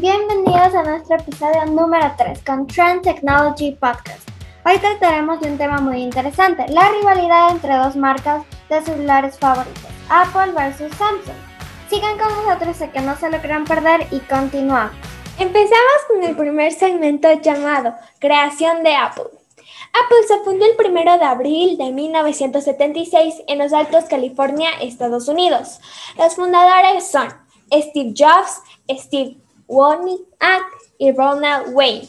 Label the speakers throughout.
Speaker 1: Bienvenidos a nuestro episodio número 3 con Trend Technology Podcast. Hoy trataremos de un tema muy interesante, la rivalidad entre dos marcas de celulares favoritos, Apple versus Samsung. Sigan con nosotros sé que no se lo quieran perder y continuamos.
Speaker 2: Empezamos con el primer segmento llamado Creación de Apple. Apple se fundó el 1 de abril de 1976 en Los Altos, California, Estados Unidos. Los fundadores son Steve Jobs, Steve Wozniak y Ronald Wayne.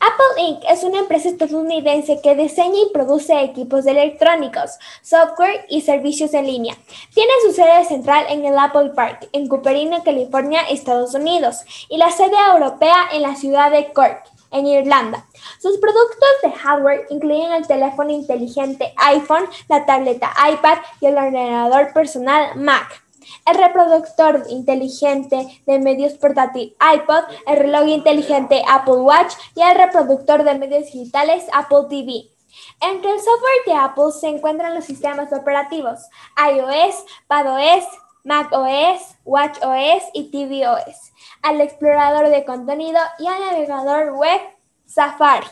Speaker 2: Apple Inc. es una empresa estadounidense que diseña y produce equipos electrónicos, software y servicios en línea. Tiene su sede central en el Apple Park, en Cupertino, California, Estados Unidos, y la sede europea en la ciudad de Cork, en Irlanda. Sus productos de hardware incluyen el teléfono inteligente iPhone, la tableta iPad y el ordenador personal Mac el reproductor inteligente de medios portátil iPod, el reloj inteligente Apple Watch y el reproductor de medios digitales Apple TV. Entre el software de Apple se encuentran los sistemas operativos iOS, padOS, macOS, watchOS y tvOS, al explorador de contenido y al navegador web Safari.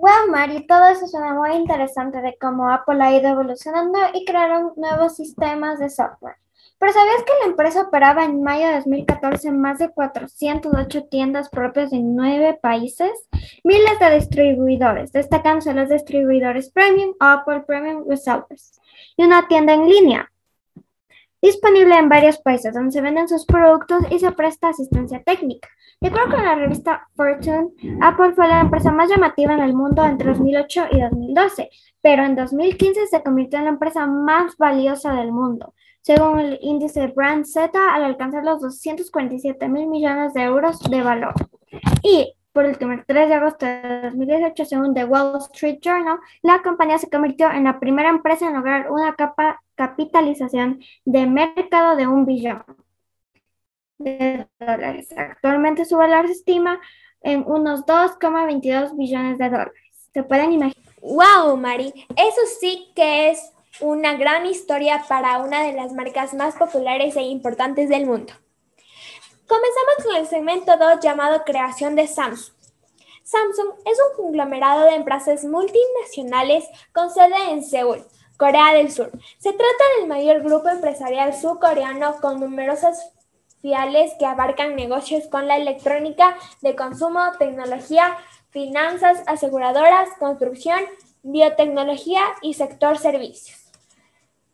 Speaker 1: Wow, Mari, todo eso suena muy interesante de cómo Apple ha ido evolucionando y crearon nuevos sistemas de software. Pero ¿sabías que la empresa operaba en mayo de 2014 más de 408 tiendas propias en nueve países? Miles de distribuidores, destacándose los distribuidores Premium, Apple Premium Resellers, y una tienda en línea disponible en varios países donde se venden sus productos y se presta asistencia técnica. De acuerdo con la revista Fortune, Apple fue la empresa más llamativa en el mundo entre 2008 y 2012, pero en 2015 se convirtió en la empresa más valiosa del mundo, según el índice Brand Z, al alcanzar los 247 mil millones de euros de valor. Y por último, el 3 de agosto de 2018, según The Wall Street Journal, la compañía se convirtió en la primera empresa en lograr una capitalización de mercado de un billón de dólares. Actualmente su valor se estima en unos 2,22 billones de dólares. ¿Se pueden imaginar?
Speaker 2: ¡Wow, Mari! Eso sí que es una gran historia para una de las marcas más populares e importantes del mundo. Comenzamos con el segmento 2 llamado Creación de Samsung. Samsung es un conglomerado de empresas multinacionales con sede en Seúl, Corea del Sur. Se trata del mayor grupo empresarial surcoreano con numerosas fiales que abarcan negocios con la electrónica de consumo, tecnología, finanzas, aseguradoras, construcción, biotecnología y sector servicios.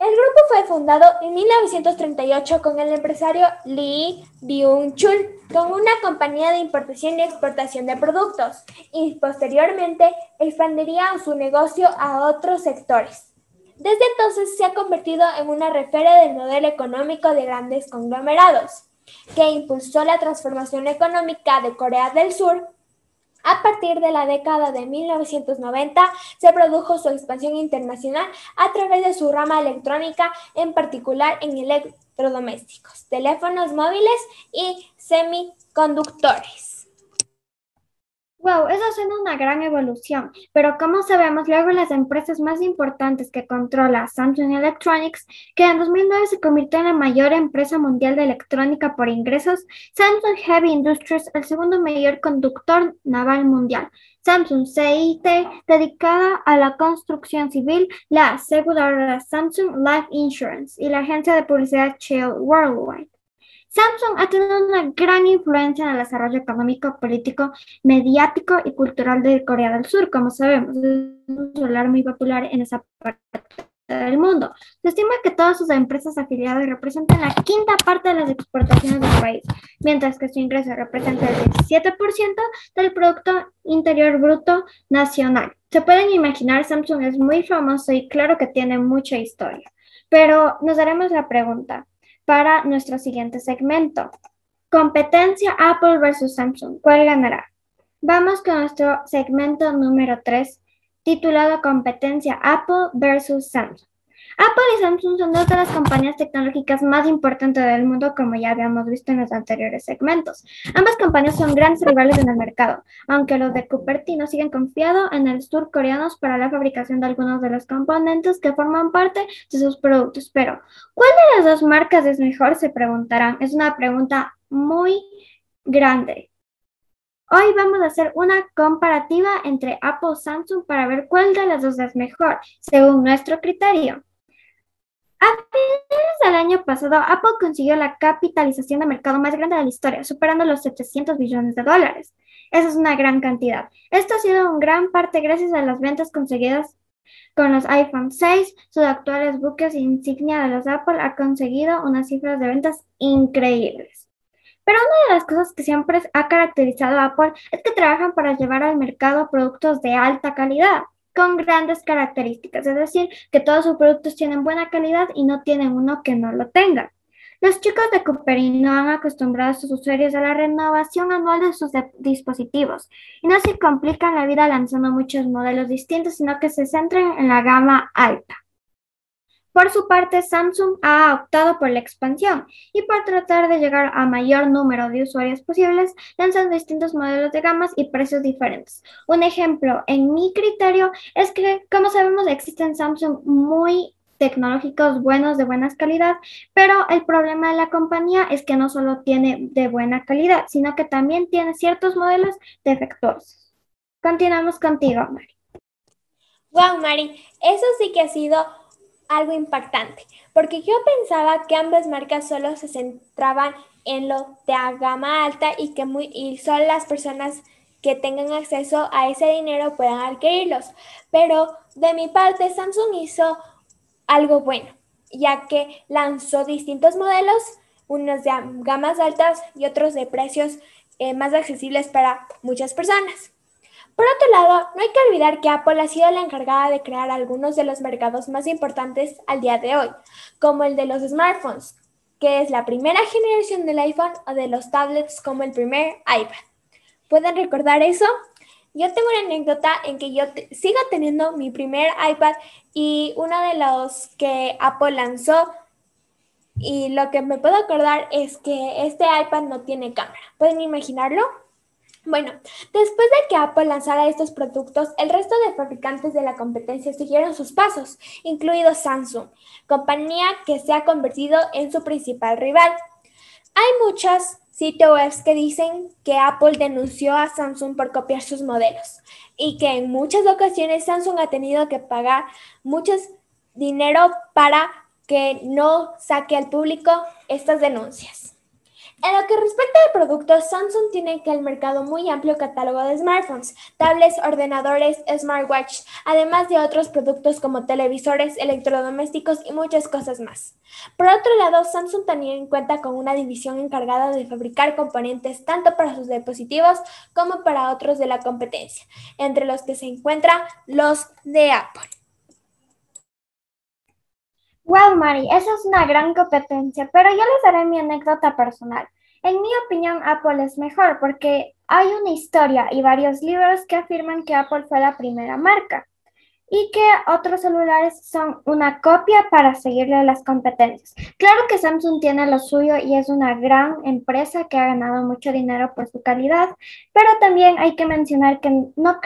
Speaker 2: El grupo fue fundado en 1938 con el empresario Lee Byung-chul con una compañía de importación y exportación de productos y posteriormente expandiría su negocio a otros sectores. Desde entonces se ha convertido en una referencia del modelo económico de grandes conglomerados que impulsó la transformación económica de Corea del Sur. A partir de la década de 1990 se produjo su expansión internacional a través de su rama electrónica, en particular en electrodomésticos, teléfonos móviles y semiconductores.
Speaker 1: Wow, eso es una gran evolución, pero como sabemos, luego las empresas más importantes que controla Samsung Electronics, que en 2009 se convirtió en la mayor empresa mundial de electrónica por ingresos, Samsung Heavy Industries, el segundo mayor conductor naval mundial, Samsung CIT, dedicada a la construcción civil, la aseguradora Samsung Life Insurance y la agencia de publicidad Shell Worldwide. Samsung ha tenido una gran influencia en el desarrollo económico, político, mediático y cultural de Corea del Sur, como sabemos, es un celular muy popular en esa parte del mundo. Se estima que todas sus empresas afiliadas representan la quinta parte de las exportaciones del país, mientras que su ingreso representa el 17% del Producto Interior Bruto Nacional. Se pueden imaginar, Samsung es muy famoso y claro que tiene mucha historia, pero nos haremos la pregunta, para nuestro siguiente segmento. Competencia Apple versus Samsung. ¿Cuál ganará? Vamos con nuestro segmento número 3, titulado Competencia Apple versus Samsung. Apple y Samsung son dos de las compañías tecnológicas más importantes del mundo, como ya habíamos visto en los anteriores segmentos. Ambas compañías son grandes rivales en el mercado, aunque los de Cupertino siguen confiados en el surcoreanos para la fabricación de algunos de los componentes que forman parte de sus productos. Pero, ¿cuál de las dos marcas es mejor? Se preguntarán. Es una pregunta muy grande. Hoy vamos a hacer una comparativa entre Apple y Samsung para ver cuál de las dos es mejor, según nuestro criterio. A finales del año pasado, Apple consiguió la capitalización de mercado más grande de la historia, superando los 700 billones de dólares. Esa es una gran cantidad. Esto ha sido en gran parte gracias a las ventas conseguidas con los iPhone 6. Sus actuales buques insignia de los Apple ha conseguido unas cifras de ventas increíbles. Pero una de las cosas que siempre ha caracterizado a Apple es que trabajan para llevar al mercado productos de alta calidad, con grandes características, es decir, que todos sus productos tienen buena calidad y no tienen uno que no lo tenga. Los chicos de Cupertino han acostumbrado a sus usuarios a la renovación anual de sus dispositivos y no se complican la vida lanzando muchos modelos distintos, sino que se centran en la gama alta. Por su parte, Samsung ha optado por la expansión y por tratar de llegar a mayor número de usuarios posibles, lanzando distintos modelos de gamas y precios diferentes. Un ejemplo, en mi criterio, es que, como sabemos, existen Samsung muy tecnológicos buenos de buena calidad, pero el problema de la compañía es que no solo tiene de buena calidad, sino que también tiene ciertos modelos defectuosos. Continuamos contigo, Mari.
Speaker 2: Wow, Mari, eso sí que ha sido algo impactante, porque yo pensaba que ambas marcas solo se centraban en lo de gama alta y que muy, y solo las personas que tengan acceso a ese dinero puedan adquirirlos. Pero de mi parte, Samsung hizo algo bueno, ya que lanzó distintos modelos, unos de gamas altas y otros de precios eh, más accesibles para muchas personas. Por otro lado, no hay que olvidar que Apple ha sido la encargada de crear algunos de los mercados más importantes al día de hoy, como el de los smartphones, que es la primera generación del iPhone, o de los tablets como el primer iPad. ¿Pueden recordar eso? Yo tengo una anécdota en que yo sigo teniendo mi primer iPad y uno de los que Apple lanzó y lo que me puedo acordar es que este iPad no tiene cámara. ¿Pueden imaginarlo? Bueno, después de que Apple lanzara estos productos, el resto de fabricantes de la competencia siguieron sus pasos, incluido Samsung, compañía que se ha convertido en su principal rival. Hay muchos sitios web que dicen que Apple denunció a Samsung por copiar sus modelos y que en muchas ocasiones Samsung ha tenido que pagar mucho dinero para que no saque al público estas denuncias. En lo que respecta al producto, Samsung tiene que el mercado muy amplio catálogo de smartphones, tablets, ordenadores, smartwatch, además de otros productos como televisores, electrodomésticos y muchas cosas más. Por otro lado, Samsung también cuenta con una división encargada de fabricar componentes tanto para sus dispositivos como para otros de la competencia, entre los que se encuentran los de Apple.
Speaker 1: Wow, Mari, esa es una gran competencia, pero yo les daré mi anécdota personal. En mi opinión, Apple es mejor porque hay una historia y varios libros que afirman que Apple fue la primera marca y que otros celulares son una copia para seguirle las competencias. Claro que Samsung tiene lo suyo y es una gran empresa que ha ganado mucho dinero por su calidad, pero también hay que mencionar que no,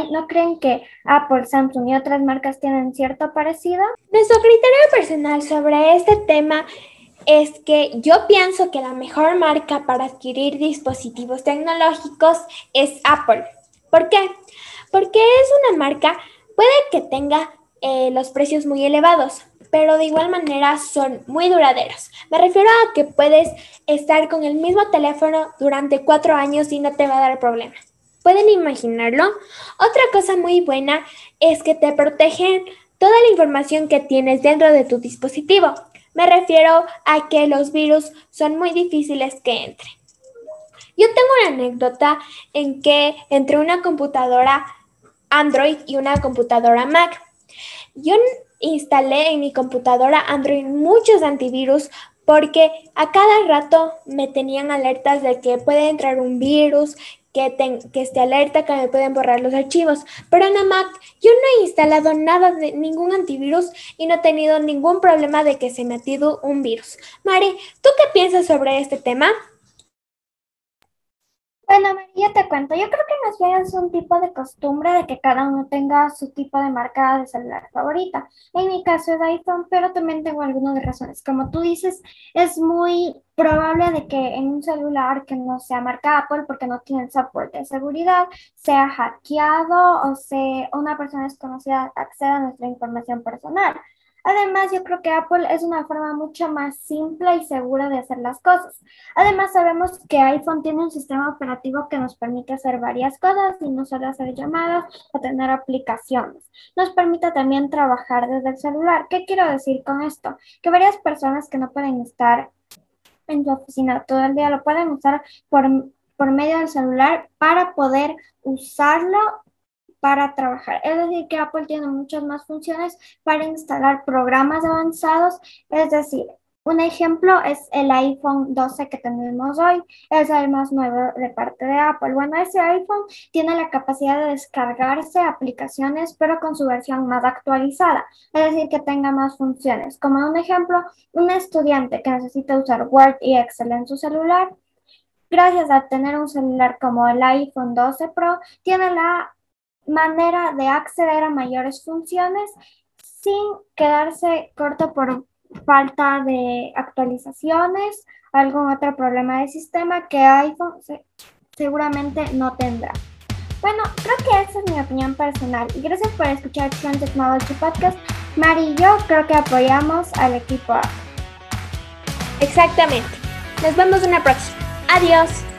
Speaker 1: cree ¿No creen que Apple, Samsung y otras marcas tienen cierto parecido?
Speaker 2: Nuestro criterio personal sobre este tema es que yo pienso que la mejor marca para adquirir dispositivos tecnológicos es Apple. ¿Por qué? Porque es una marca, puede que tenga eh, los precios muy elevados, pero de igual manera son muy duraderos. Me refiero a que puedes estar con el mismo teléfono durante cuatro años y no te va a dar problema. ¿Pueden imaginarlo? Otra cosa muy buena es que te protegen toda la información que tienes dentro de tu dispositivo. Me refiero a que los virus son muy difíciles que entren. Yo tengo una anécdota en que entre una computadora Android y una computadora Mac. Yo instalé en mi computadora Android muchos antivirus porque a cada rato me tenían alertas de que puede entrar un virus, que, que esté alerta que me pueden borrar los archivos. Pero en Mac yo no he instalado nada de ningún antivirus y no he tenido ningún problema de que se me ha un virus. Mari, ¿tú qué piensas sobre este tema?
Speaker 1: Bueno, María, te cuento. Yo creo que bien es un tipo de costumbre de que cada uno tenga su tipo de marca de celular favorita. En mi caso es iPhone, pero también tengo algunas razones. Como tú dices, es muy probable de que en un celular que no sea marca Apple, porque no tiene soporte de seguridad, sea hackeado o sea una persona desconocida acceda a nuestra información personal. Además, yo creo que Apple es una forma mucho más simple y segura de hacer las cosas. Además, sabemos que iPhone tiene un sistema operativo que nos permite hacer varias cosas y no solo hacer llamadas o tener aplicaciones. Nos permite también trabajar desde el celular. ¿Qué quiero decir con esto? Que varias personas que no pueden estar en su oficina todo el día lo pueden usar por, por medio del celular para poder usarlo para trabajar. Es decir, que Apple tiene muchas más funciones para instalar programas avanzados. Es decir, un ejemplo es el iPhone 12 que tenemos hoy. Es el más nuevo de parte de Apple. Bueno, ese iPhone tiene la capacidad de descargarse aplicaciones, pero con su versión más actualizada. Es decir, que tenga más funciones. Como un ejemplo, un estudiante que necesita usar Word y Excel en su celular. Gracias a tener un celular como el iPhone 12 Pro, tiene la manera de acceder a mayores funciones sin quedarse corto por falta de actualizaciones, algún otro problema de sistema que iPhone seguramente no tendrá. Bueno, creo que esa es mi opinión personal y gracias por escuchar Trend Technology Podcast. Mari y yo creo que apoyamos al equipo
Speaker 2: Exactamente. Nos vemos en la próxima. Adiós.